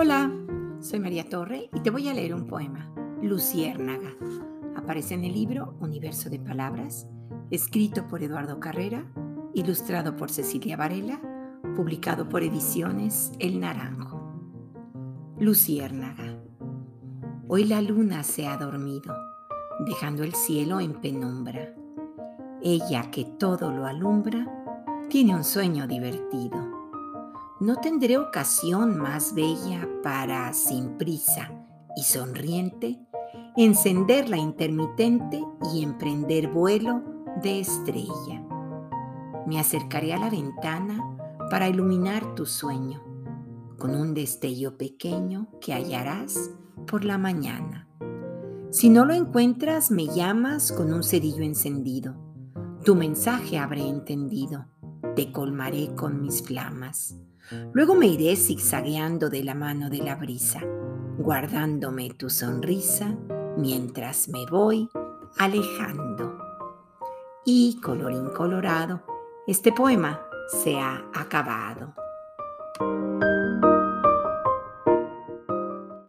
Hola, soy María Torre y te voy a leer un poema, Luciérnaga. Aparece en el libro Universo de Palabras, escrito por Eduardo Carrera, ilustrado por Cecilia Varela, publicado por Ediciones El Naranjo. Luciérnaga. Hoy la luna se ha dormido, dejando el cielo en penumbra. Ella que todo lo alumbra, tiene un sueño divertido no tendré ocasión más bella para, sin prisa y sonriente, encender la intermitente y emprender vuelo de estrella. Me acercaré a la ventana para iluminar tu sueño con un destello pequeño que hallarás por la mañana. Si no lo encuentras, me llamas con un cerillo encendido. Tu mensaje habré entendido. Te colmaré con mis flamas Luego me iré zigzagueando de la mano de la brisa, guardándome tu sonrisa mientras me voy alejando. Y colorín colorado, este poema se ha acabado.